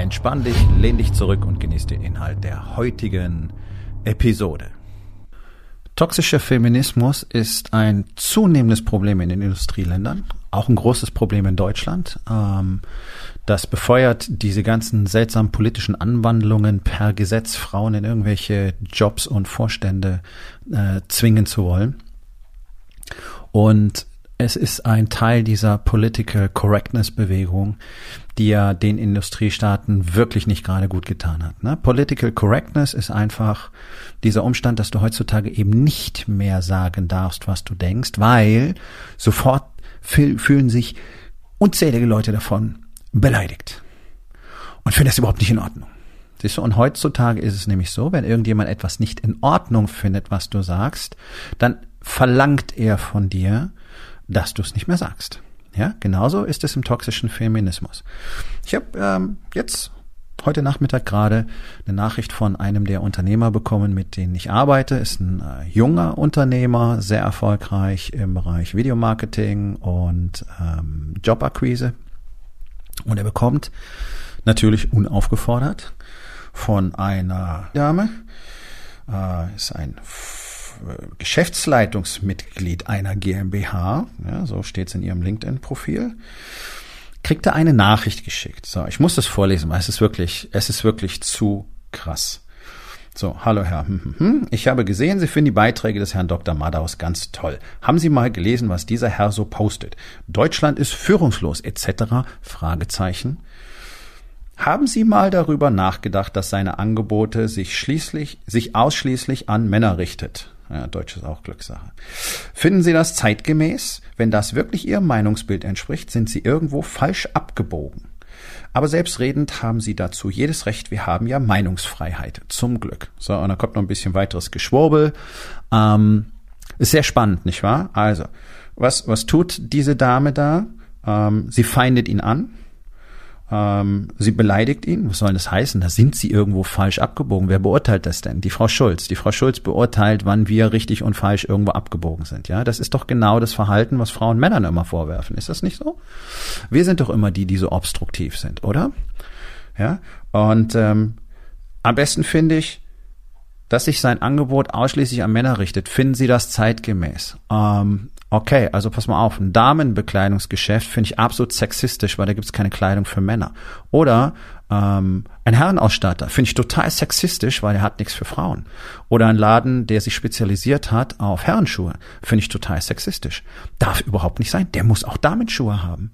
Entspann dich, lehn dich zurück und genieß den Inhalt der heutigen Episode. Toxischer Feminismus ist ein zunehmendes Problem in den Industrieländern, auch ein großes Problem in Deutschland. Ähm, das befeuert diese ganzen seltsamen politischen Anwandlungen per Gesetz, Frauen in irgendwelche Jobs und Vorstände äh, zwingen zu wollen. Und es ist ein Teil dieser Political Correctness Bewegung, die ja den Industriestaaten wirklich nicht gerade gut getan hat. Ne? Political Correctness ist einfach dieser Umstand, dass du heutzutage eben nicht mehr sagen darfst, was du denkst, weil sofort fühlen sich unzählige Leute davon beleidigt und finden das überhaupt nicht in Ordnung. Siehst du, und heutzutage ist es nämlich so, wenn irgendjemand etwas nicht in Ordnung findet, was du sagst, dann verlangt er von dir, dass du es nicht mehr sagst. Ja, genauso ist es im toxischen Feminismus. Ich habe ähm, jetzt heute Nachmittag gerade eine Nachricht von einem der Unternehmer bekommen, mit denen ich arbeite. Ist ein äh, junger Unternehmer, sehr erfolgreich im Bereich Videomarketing und ähm, Jobakquise. Und er bekommt natürlich unaufgefordert von einer Dame, äh, ist ein Geschäftsleitungsmitglied einer GmbH, ja, so steht es in ihrem LinkedIn-Profil, kriegt er eine Nachricht geschickt. So, ich muss das vorlesen, weil es ist wirklich, es ist wirklich zu krass. So, hallo Herr, hm, hm, hm. ich habe gesehen, Sie finden die Beiträge des Herrn Dr. Madaus ganz toll. Haben Sie mal gelesen, was dieser Herr so postet? Deutschland ist führungslos etc. Fragezeichen. Haben Sie mal darüber nachgedacht, dass seine Angebote sich schließlich, sich ausschließlich an Männer richtet? Ja, Deutsch ist auch Glückssache. Finden Sie das zeitgemäß? Wenn das wirklich Ihrem Meinungsbild entspricht, sind Sie irgendwo falsch abgebogen. Aber selbstredend haben Sie dazu jedes Recht. Wir haben ja Meinungsfreiheit. Zum Glück. So, und dann kommt noch ein bisschen weiteres Geschwurbel. Ähm, ist sehr spannend, nicht wahr? Also, was, was tut diese Dame da? Ähm, sie feindet ihn an sie beleidigt ihn. Was soll das heißen? Da sind sie irgendwo falsch abgebogen. Wer beurteilt das denn? Die Frau Schulz. Die Frau Schulz beurteilt, wann wir richtig und falsch irgendwo abgebogen sind. Ja, das ist doch genau das Verhalten, was Frauen Männern immer vorwerfen. Ist das nicht so? Wir sind doch immer die, die so obstruktiv sind, oder? Ja. Und ähm, am besten finde ich, dass sich sein Angebot ausschließlich an Männer richtet. Finden Sie das zeitgemäß? Ähm, Okay, also pass mal auf, ein Damenbekleidungsgeschäft finde ich absolut sexistisch, weil da gibt's keine Kleidung für Männer. Oder ähm, ein Herrenausstatter finde ich total sexistisch, weil er hat nichts für Frauen. Oder ein Laden, der sich spezialisiert hat auf Herrenschuhe, finde ich total sexistisch. Darf überhaupt nicht sein. Der muss auch Damenschuhe haben.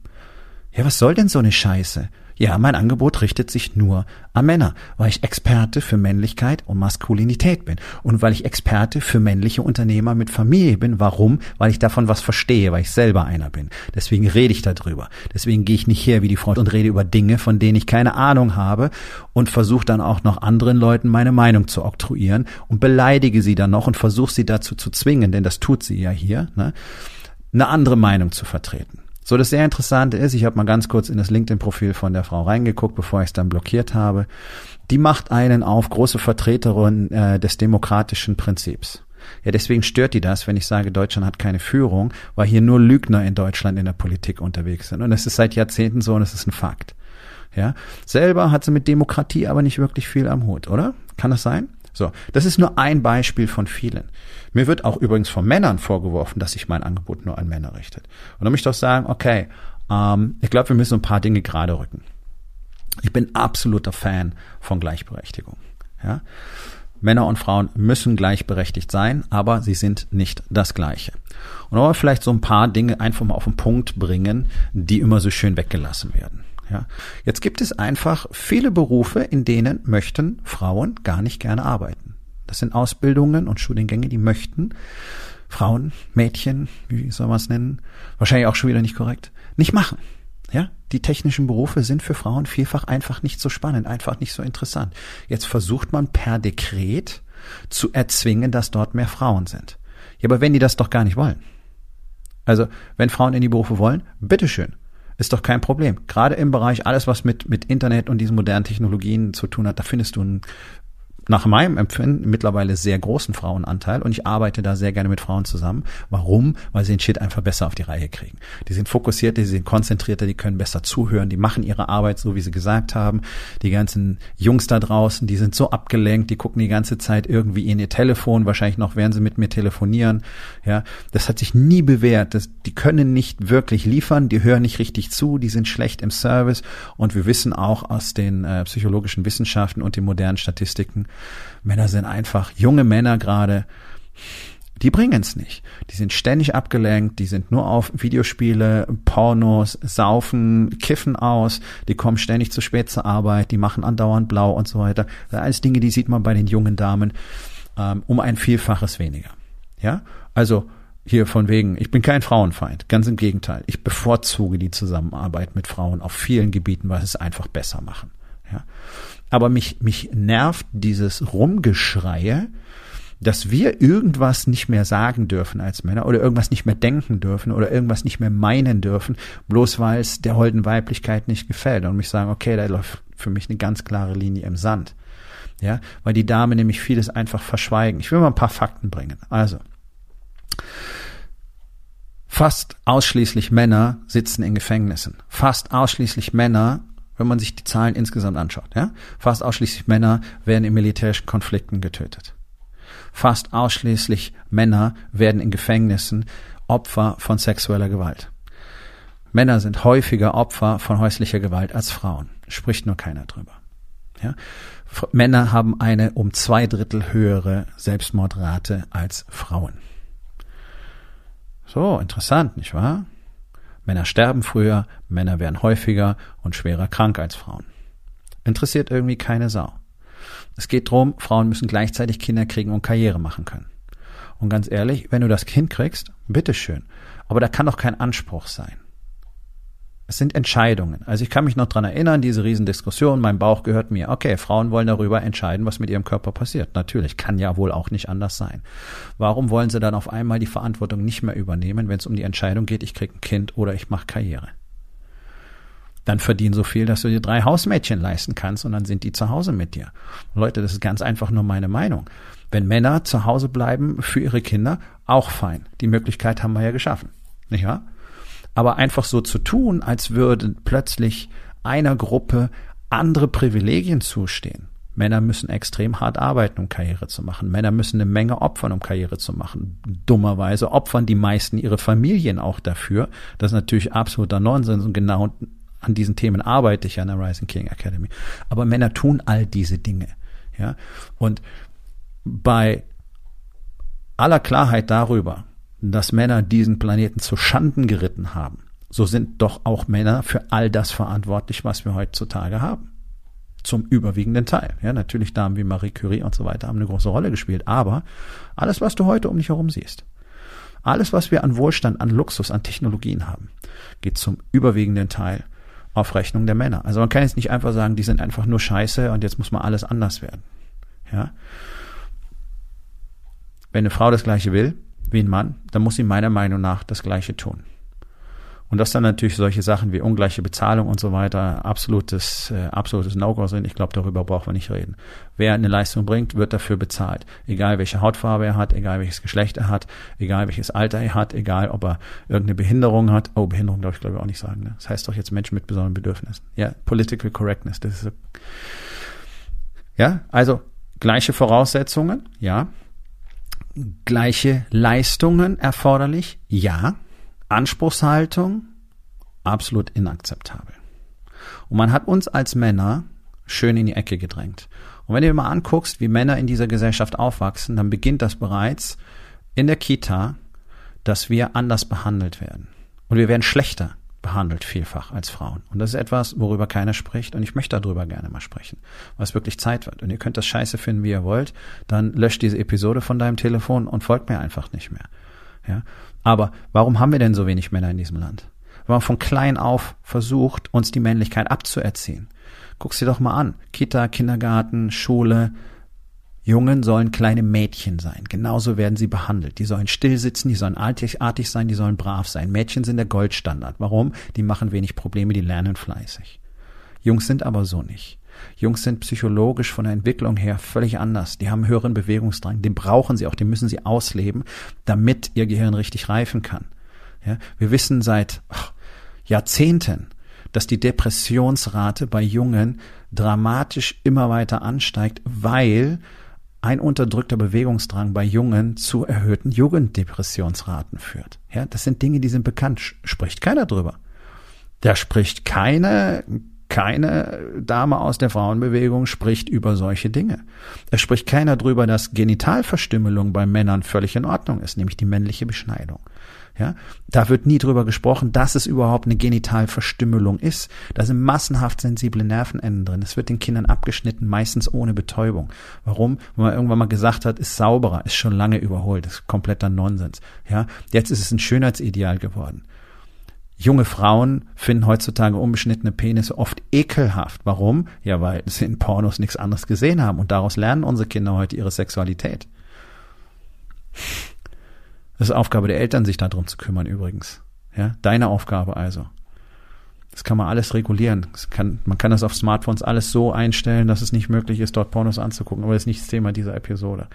Ja, was soll denn so eine Scheiße? Ja, mein Angebot richtet sich nur an Männer, weil ich Experte für Männlichkeit und Maskulinität bin und weil ich Experte für männliche Unternehmer mit Familie bin. Warum? Weil ich davon was verstehe, weil ich selber einer bin. Deswegen rede ich darüber. Deswegen gehe ich nicht her wie die Frau und rede über Dinge, von denen ich keine Ahnung habe und versuche dann auch noch anderen Leuten meine Meinung zu oktroyieren und beleidige sie dann noch und versuche sie dazu zu zwingen, denn das tut sie ja hier, ne, eine andere Meinung zu vertreten. So, das sehr Interessante ist, ich habe mal ganz kurz in das LinkedIn-Profil von der Frau reingeguckt, bevor ich es dann blockiert habe. Die macht einen auf große Vertreterin äh, des demokratischen Prinzips. Ja, deswegen stört die das, wenn ich sage, Deutschland hat keine Führung, weil hier nur Lügner in Deutschland in der Politik unterwegs sind. Und es ist seit Jahrzehnten so und es ist ein Fakt. Ja, selber hat sie mit Demokratie aber nicht wirklich viel am Hut, oder? Kann das sein? So, das ist nur ein Beispiel von vielen. Mir wird auch übrigens von Männern vorgeworfen, dass sich mein Angebot nur an Männer richtet. Und dann möchte ich doch sagen, okay, ähm, ich glaube, wir müssen ein paar Dinge gerade rücken. Ich bin absoluter Fan von Gleichberechtigung. Ja? Männer und Frauen müssen gleichberechtigt sein, aber sie sind nicht das Gleiche. Und wollen wir vielleicht so ein paar Dinge einfach mal auf den Punkt bringen, die immer so schön weggelassen werden. Ja. Jetzt gibt es einfach viele Berufe, in denen möchten Frauen gar nicht gerne arbeiten. Das sind Ausbildungen und Studiengänge, die möchten Frauen, Mädchen, wie soll man es nennen, wahrscheinlich auch schon wieder nicht korrekt, nicht machen. Ja, die technischen Berufe sind für Frauen vielfach einfach nicht so spannend, einfach nicht so interessant. Jetzt versucht man per Dekret zu erzwingen, dass dort mehr Frauen sind. Ja, aber wenn die das doch gar nicht wollen. Also, wenn Frauen in die Berufe wollen, bitteschön. Ist doch kein Problem. Gerade im Bereich alles, was mit, mit Internet und diesen modernen Technologien zu tun hat, da findest du ein nach meinem Empfinden mittlerweile sehr großen Frauenanteil und ich arbeite da sehr gerne mit Frauen zusammen. Warum? Weil sie den Shit einfach besser auf die Reihe kriegen. Die sind fokussierter, die sind konzentrierter, die können besser zuhören, die machen ihre Arbeit so, wie sie gesagt haben. Die ganzen Jungs da draußen, die sind so abgelenkt, die gucken die ganze Zeit irgendwie in ihr Telefon, wahrscheinlich noch, während sie mit mir telefonieren. Ja, das hat sich nie bewährt. Das, die können nicht wirklich liefern, die hören nicht richtig zu, die sind schlecht im Service und wir wissen auch aus den äh, psychologischen Wissenschaften und den modernen Statistiken, Männer sind einfach, junge Männer gerade, die bringen es nicht. Die sind ständig abgelenkt, die sind nur auf Videospiele, Pornos, saufen, kiffen aus, die kommen ständig zu spät zur Arbeit, die machen andauernd blau und so weiter. Das alles Dinge, die sieht man bei den jungen Damen ähm, um ein Vielfaches weniger. Ja, also hier von wegen, ich bin kein Frauenfeind, ganz im Gegenteil. Ich bevorzuge die Zusammenarbeit mit Frauen auf vielen Gebieten, weil es einfach besser machen. Ja. Aber mich, mich nervt dieses Rumgeschreie, dass wir irgendwas nicht mehr sagen dürfen als Männer oder irgendwas nicht mehr denken dürfen oder irgendwas nicht mehr meinen dürfen, bloß weil es der holden Weiblichkeit nicht gefällt und mich sagen, okay, da läuft für mich eine ganz klare Linie im Sand. Ja, weil die Dame nämlich vieles einfach verschweigen. Ich will mal ein paar Fakten bringen. Also, fast ausschließlich Männer sitzen in Gefängnissen. Fast ausschließlich Männer wenn man sich die Zahlen insgesamt anschaut. Ja? Fast ausschließlich Männer werden in militärischen Konflikten getötet. Fast ausschließlich Männer werden in Gefängnissen Opfer von sexueller Gewalt. Männer sind häufiger Opfer von häuslicher Gewalt als Frauen. Spricht nur keiner drüber. Ja? Männer haben eine um zwei Drittel höhere Selbstmordrate als Frauen. So, interessant, nicht wahr? Männer sterben früher, Männer werden häufiger und schwerer krank als Frauen. Interessiert irgendwie keine Sau. Es geht drum, Frauen müssen gleichzeitig Kinder kriegen und Karriere machen können. Und ganz ehrlich, wenn du das Kind kriegst, bitteschön. Aber da kann doch kein Anspruch sein. Es sind Entscheidungen. Also ich kann mich noch dran erinnern, diese Riesendiskussion, mein Bauch gehört mir. Okay, Frauen wollen darüber entscheiden, was mit ihrem Körper passiert. Natürlich, kann ja wohl auch nicht anders sein. Warum wollen sie dann auf einmal die Verantwortung nicht mehr übernehmen, wenn es um die Entscheidung geht, ich krieg ein Kind oder ich mache Karriere? Dann verdien so viel, dass du dir drei Hausmädchen leisten kannst und dann sind die zu Hause mit dir. Leute, das ist ganz einfach nur meine Meinung. Wenn Männer zu Hause bleiben für ihre Kinder, auch fein. Die Möglichkeit haben wir ja geschaffen. Nicht wahr? Aber einfach so zu tun, als würden plötzlich einer Gruppe andere Privilegien zustehen. Männer müssen extrem hart arbeiten, um Karriere zu machen. Männer müssen eine Menge opfern, um Karriere zu machen. Dummerweise opfern die meisten ihre Familien auch dafür. Das ist natürlich absoluter Nonsens und genau an diesen Themen arbeite ich an der Rising King Academy. Aber Männer tun all diese Dinge. Ja, und bei aller Klarheit darüber, dass Männer diesen Planeten zu Schanden geritten haben, so sind doch auch Männer für all das verantwortlich, was wir heutzutage haben. Zum überwiegenden Teil. Ja, natürlich Damen wie Marie Curie und so weiter haben eine große Rolle gespielt. Aber alles, was du heute um dich herum siehst, alles, was wir an Wohlstand, an Luxus, an Technologien haben, geht zum überwiegenden Teil auf Rechnung der Männer. Also man kann jetzt nicht einfach sagen, die sind einfach nur scheiße und jetzt muss mal alles anders werden. Ja. Wenn eine Frau das Gleiche will, wie ein Mann, dann muss sie meiner Meinung nach das Gleiche tun. Und dass dann natürlich solche Sachen wie ungleiche Bezahlung und so weiter absolutes, äh, absolutes No-Go sind, ich glaube, darüber brauchen wir nicht reden. Wer eine Leistung bringt, wird dafür bezahlt. Egal welche Hautfarbe er hat, egal welches Geschlecht er hat, egal welches Alter er hat, egal ob er irgendeine Behinderung hat. Oh, Behinderung darf ich glaube ich auch nicht sagen. Ne? Das heißt doch jetzt Menschen mit besonderen Bedürfnissen. Ja, Political Correctness. Das ist so. Ja, also gleiche Voraussetzungen, ja, gleiche Leistungen erforderlich? Ja. Anspruchshaltung? Absolut inakzeptabel. Und man hat uns als Männer schön in die Ecke gedrängt. Und wenn du dir mal anguckst, wie Männer in dieser Gesellschaft aufwachsen, dann beginnt das bereits in der Kita, dass wir anders behandelt werden. Und wir werden schlechter behandelt vielfach als Frauen. Und das ist etwas, worüber keiner spricht und ich möchte darüber gerne mal sprechen, was wirklich Zeit wird. Und ihr könnt das scheiße finden, wie ihr wollt, dann löscht diese Episode von deinem Telefon und folgt mir einfach nicht mehr. Ja? Aber warum haben wir denn so wenig Männer in diesem Land? man von klein auf versucht, uns die Männlichkeit abzuerziehen. Guck's dir doch mal an. Kita, Kindergarten, Schule. Jungen sollen kleine Mädchen sein. Genauso werden sie behandelt. Die sollen still sitzen, die sollen artig, sein, die sollen brav sein. Mädchen sind der Goldstandard. Warum? Die machen wenig Probleme, die lernen fleißig. Jungs sind aber so nicht. Jungs sind psychologisch von der Entwicklung her völlig anders. Die haben höheren Bewegungsdrang. Den brauchen sie auch, den müssen sie ausleben, damit ihr Gehirn richtig reifen kann. Ja, wir wissen seit ach, Jahrzehnten, dass die Depressionsrate bei Jungen dramatisch immer weiter ansteigt, weil ein unterdrückter Bewegungsdrang bei Jungen zu erhöhten Jugenddepressionsraten führt. Ja, das sind Dinge, die sind bekannt. Spricht keiner drüber. Da spricht keine keine Dame aus der Frauenbewegung spricht über solche Dinge. Es spricht keiner drüber, dass Genitalverstümmelung bei Männern völlig in Ordnung ist, nämlich die männliche Beschneidung. Ja, da wird nie drüber gesprochen, dass es überhaupt eine Genitalverstümmelung ist. Da sind massenhaft sensible Nervenenden drin. Es wird den Kindern abgeschnitten, meistens ohne Betäubung. Warum? Weil man irgendwann mal gesagt hat, ist sauberer, ist schon lange überholt, ist kompletter Nonsens. Ja, jetzt ist es ein Schönheitsideal geworden. Junge Frauen finden heutzutage unbeschnittene Penisse oft ekelhaft. Warum? Ja, weil sie in Pornos nichts anderes gesehen haben und daraus lernen unsere Kinder heute ihre Sexualität. Das ist Aufgabe der Eltern, sich darum zu kümmern übrigens. Ja, deine Aufgabe also. Das kann man alles regulieren. Kann, man kann das auf Smartphones alles so einstellen, dass es nicht möglich ist, dort Pornos anzugucken. Aber das ist nicht das Thema dieser Episode.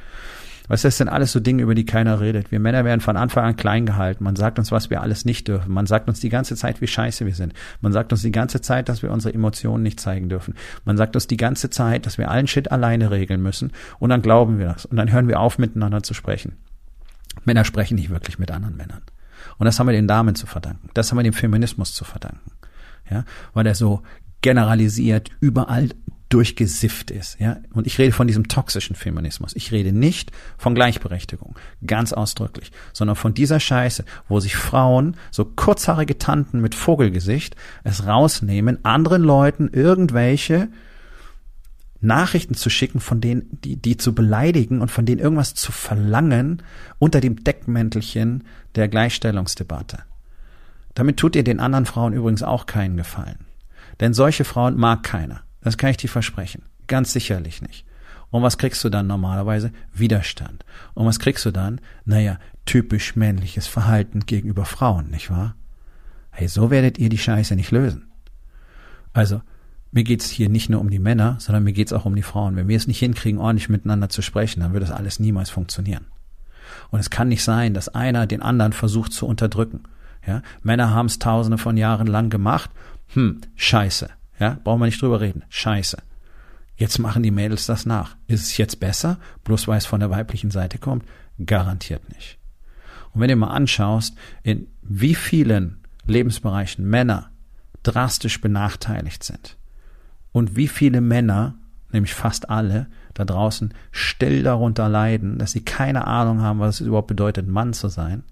Was das sind alles so Dinge, über die keiner redet. Wir Männer werden von Anfang an klein gehalten. Man sagt uns, was wir alles nicht dürfen. Man sagt uns die ganze Zeit, wie scheiße wir sind. Man sagt uns die ganze Zeit, dass wir unsere Emotionen nicht zeigen dürfen. Man sagt uns die ganze Zeit, dass wir allen Shit alleine regeln müssen. Und dann glauben wir das. Und dann hören wir auf, miteinander zu sprechen. Männer sprechen nicht wirklich mit anderen Männern. Und das haben wir den Damen zu verdanken. Das haben wir dem Feminismus zu verdanken. Ja, weil er so generalisiert überall durchgesifft ist, ja. Und ich rede von diesem toxischen Feminismus. Ich rede nicht von Gleichberechtigung, ganz ausdrücklich, sondern von dieser Scheiße, wo sich Frauen, so kurzhaarige Tanten mit Vogelgesicht, es rausnehmen, anderen Leuten irgendwelche Nachrichten zu schicken, von denen, die, die zu beleidigen und von denen irgendwas zu verlangen unter dem Deckmäntelchen der Gleichstellungsdebatte. Damit tut ihr den anderen Frauen übrigens auch keinen Gefallen. Denn solche Frauen mag keiner. Das kann ich dir versprechen. Ganz sicherlich nicht. Und was kriegst du dann normalerweise? Widerstand. Und was kriegst du dann? Naja, typisch männliches Verhalten gegenüber Frauen, nicht wahr? Hey, so werdet ihr die Scheiße nicht lösen. Also, mir geht's hier nicht nur um die Männer, sondern mir geht's auch um die Frauen. Wenn wir es nicht hinkriegen, ordentlich miteinander zu sprechen, dann wird das alles niemals funktionieren. Und es kann nicht sein, dass einer den anderen versucht zu unterdrücken. Ja? Männer haben es tausende von Jahren lang gemacht. Hm, scheiße. Ja, brauchen wir nicht drüber reden. Scheiße. Jetzt machen die Mädels das nach. Ist es jetzt besser, bloß weil es von der weiblichen Seite kommt? Garantiert nicht. Und wenn du mal anschaust, in wie vielen Lebensbereichen Männer drastisch benachteiligt sind und wie viele Männer, nämlich fast alle, da draußen still darunter leiden, dass sie keine Ahnung haben, was es überhaupt bedeutet, Mann zu sein,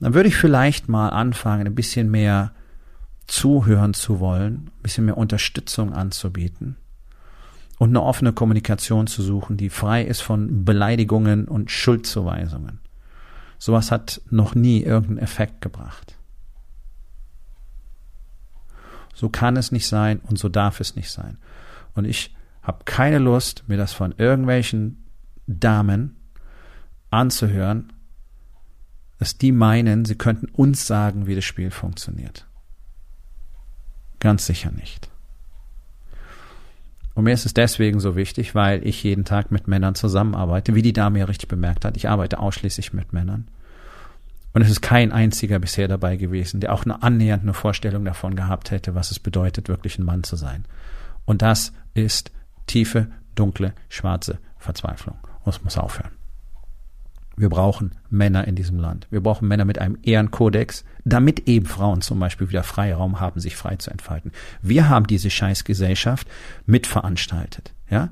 dann würde ich vielleicht mal anfangen, ein bisschen mehr zuhören zu wollen, ein bisschen mehr Unterstützung anzubieten und eine offene Kommunikation zu suchen, die frei ist von Beleidigungen und Schuldzuweisungen. Sowas hat noch nie irgendeinen Effekt gebracht. So kann es nicht sein und so darf es nicht sein. Und ich habe keine Lust, mir das von irgendwelchen Damen anzuhören, dass die meinen, sie könnten uns sagen, wie das Spiel funktioniert. Ganz sicher nicht. Und mir ist es deswegen so wichtig, weil ich jeden Tag mit Männern zusammenarbeite, wie die Dame ja richtig bemerkt hat. Ich arbeite ausschließlich mit Männern. Und es ist kein einziger bisher dabei gewesen, der auch eine annähernd eine Vorstellung davon gehabt hätte, was es bedeutet, wirklich ein Mann zu sein. Und das ist tiefe, dunkle, schwarze Verzweiflung. Und es muss aufhören. Wir brauchen Männer in diesem Land. Wir brauchen Männer mit einem Ehrenkodex, damit eben Frauen zum Beispiel wieder Freiraum haben, sich frei zu entfalten. Wir haben diese Scheißgesellschaft mitveranstaltet, ja.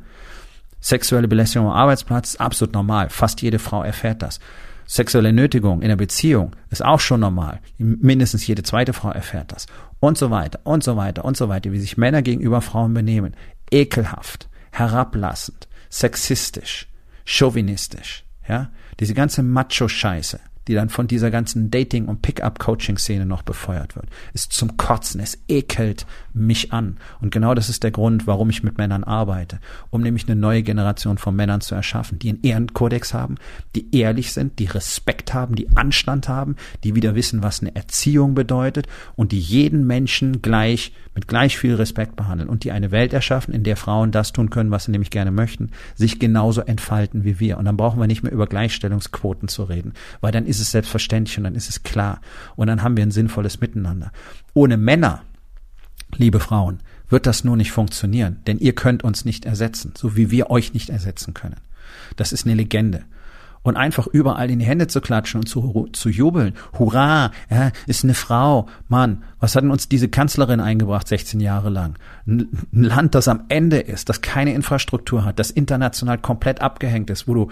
Sexuelle Belästigung am Arbeitsplatz ist absolut normal. Fast jede Frau erfährt das. Sexuelle Nötigung in der Beziehung ist auch schon normal. Mindestens jede zweite Frau erfährt das. Und so weiter, und so weiter, und so weiter, wie sich Männer gegenüber Frauen benehmen. Ekelhaft, herablassend, sexistisch, chauvinistisch, ja. Diese ganze Macho-Scheiße, die dann von dieser ganzen Dating- und Pickup-Coaching-Szene noch befeuert wird, ist zum Kotzen. Es ekelt mich an. Und genau das ist der Grund, warum ich mit Männern arbeite. Um nämlich eine neue Generation von Männern zu erschaffen, die einen Ehrenkodex haben, die ehrlich sind, die Respekt haben, die Anstand haben, die wieder wissen, was eine Erziehung bedeutet und die jeden Menschen gleich, mit gleich viel Respekt behandeln und die eine Welt erschaffen, in der Frauen das tun können, was sie nämlich gerne möchten, sich genauso entfalten wie wir. Und dann brauchen wir nicht mehr über Gleichstellungsquoten zu reden, weil dann ist es selbstverständlich und dann ist es klar. Und dann haben wir ein sinnvolles Miteinander. Ohne Männer, liebe Frauen, wird das nur nicht funktionieren, denn ihr könnt uns nicht ersetzen, so wie wir euch nicht ersetzen können. Das ist eine Legende und einfach überall in die Hände zu klatschen und zu, zu jubeln. Hurra, ja, ist eine Frau. Mann, was hat denn uns diese Kanzlerin eingebracht 16 Jahre lang? Ein Land, das am Ende ist, das keine Infrastruktur hat, das international komplett abgehängt ist, wo du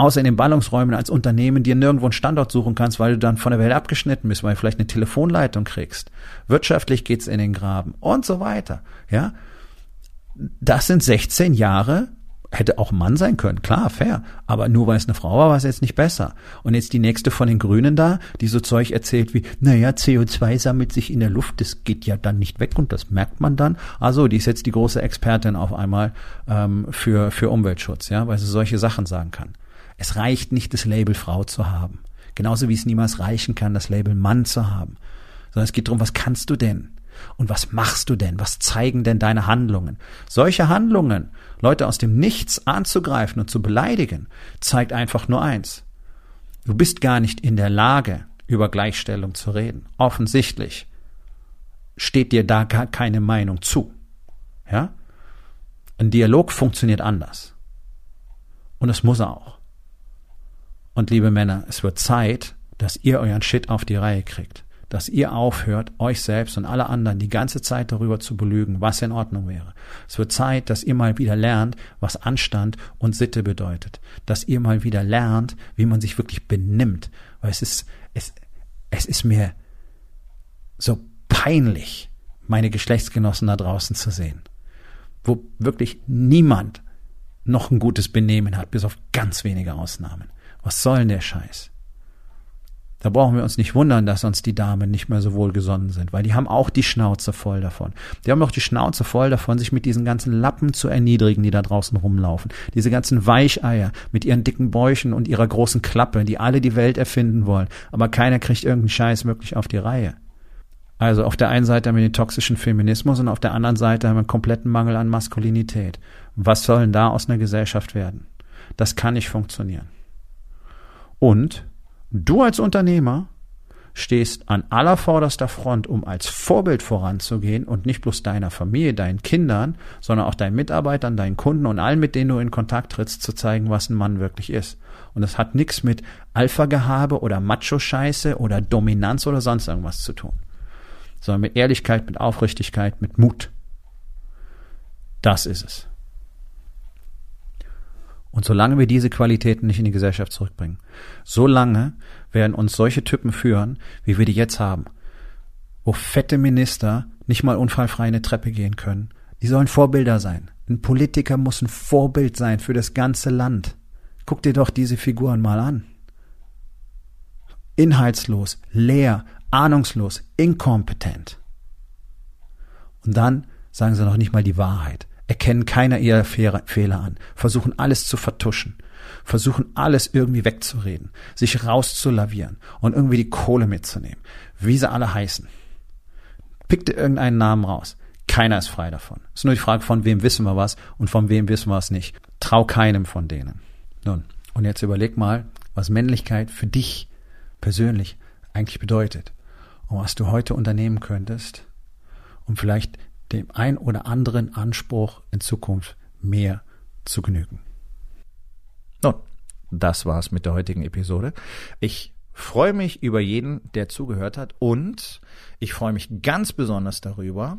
außer in den Ballungsräumen als Unternehmen dir nirgendwo einen Standort suchen kannst, weil du dann von der Welt abgeschnitten bist, weil du vielleicht eine Telefonleitung kriegst. Wirtschaftlich geht's in den Graben und so weiter. Ja, das sind 16 Jahre hätte auch ein Mann sein können, klar, fair. Aber nur weil es eine Frau war, war es jetzt nicht besser. Und jetzt die nächste von den Grünen da, die so Zeug erzählt wie, naja, CO2 sammelt sich in der Luft, das geht ja dann nicht weg und das merkt man dann. Also, die ist jetzt die große Expertin auf einmal ähm, für, für Umweltschutz, ja, weil sie solche Sachen sagen kann. Es reicht nicht, das Label Frau zu haben. Genauso wie es niemals reichen kann, das Label Mann zu haben. Sondern es geht darum, was kannst du denn? Und was machst du denn? Was zeigen denn deine Handlungen? Solche Handlungen, Leute aus dem Nichts anzugreifen und zu beleidigen, zeigt einfach nur eins. Du bist gar nicht in der Lage, über Gleichstellung zu reden. Offensichtlich steht dir da gar keine Meinung zu. Ja? Ein Dialog funktioniert anders. Und es muss auch. Und liebe Männer, es wird Zeit, dass ihr euren Shit auf die Reihe kriegt dass ihr aufhört, euch selbst und alle anderen die ganze Zeit darüber zu belügen, was in Ordnung wäre. Es wird Zeit, dass ihr mal wieder lernt, was Anstand und Sitte bedeutet. Dass ihr mal wieder lernt, wie man sich wirklich benimmt. Weil es ist, es, es ist mir so peinlich, meine Geschlechtsgenossen da draußen zu sehen. Wo wirklich niemand noch ein gutes Benehmen hat, bis auf ganz wenige Ausnahmen. Was soll denn der Scheiß? Da brauchen wir uns nicht wundern, dass uns die Damen nicht mehr so wohlgesonnen sind, weil die haben auch die Schnauze voll davon. Die haben auch die Schnauze voll davon, sich mit diesen ganzen Lappen zu erniedrigen, die da draußen rumlaufen. Diese ganzen Weicheier mit ihren dicken Bäuchen und ihrer großen Klappe, die alle die Welt erfinden wollen, aber keiner kriegt irgendeinen Scheiß wirklich auf die Reihe. Also auf der einen Seite haben wir den toxischen Feminismus und auf der anderen Seite haben wir einen kompletten Mangel an Maskulinität. Was soll denn da aus einer Gesellschaft werden? Das kann nicht funktionieren. Und Du als Unternehmer stehst an allervorderster Front, um als Vorbild voranzugehen und nicht bloß deiner Familie, deinen Kindern, sondern auch deinen Mitarbeitern, deinen Kunden und allen, mit denen du in Kontakt trittst, zu zeigen, was ein Mann wirklich ist. Und das hat nichts mit Alpha-Gehabe oder Macho-Scheiße oder Dominanz oder sonst irgendwas zu tun, sondern mit Ehrlichkeit, mit Aufrichtigkeit, mit Mut. Das ist es. Und solange wir diese Qualitäten nicht in die Gesellschaft zurückbringen, solange werden uns solche Typen führen, wie wir die jetzt haben, wo fette Minister nicht mal unfallfrei eine Treppe gehen können. Die sollen Vorbilder sein. Ein Politiker muss ein Vorbild sein für das ganze Land. Guck dir doch diese Figuren mal an. Inhaltslos, leer, ahnungslos, inkompetent. Und dann sagen sie noch nicht mal die Wahrheit erkennen keiner ihrer Fehler an, versuchen alles zu vertuschen, versuchen alles irgendwie wegzureden, sich rauszulavieren und irgendwie die Kohle mitzunehmen, wie sie alle heißen. Pick dir irgendeinen Namen raus. Keiner ist frei davon. Es ist nur die Frage, von wem wissen wir was und von wem wissen wir es nicht. Trau keinem von denen. Nun, und jetzt überleg mal, was Männlichkeit für dich persönlich eigentlich bedeutet und was du heute unternehmen könntest, um vielleicht dem ein oder anderen Anspruch in Zukunft mehr zu genügen. Nun, das war's mit der heutigen Episode. Ich freue mich über jeden, der zugehört hat und ich freue mich ganz besonders darüber,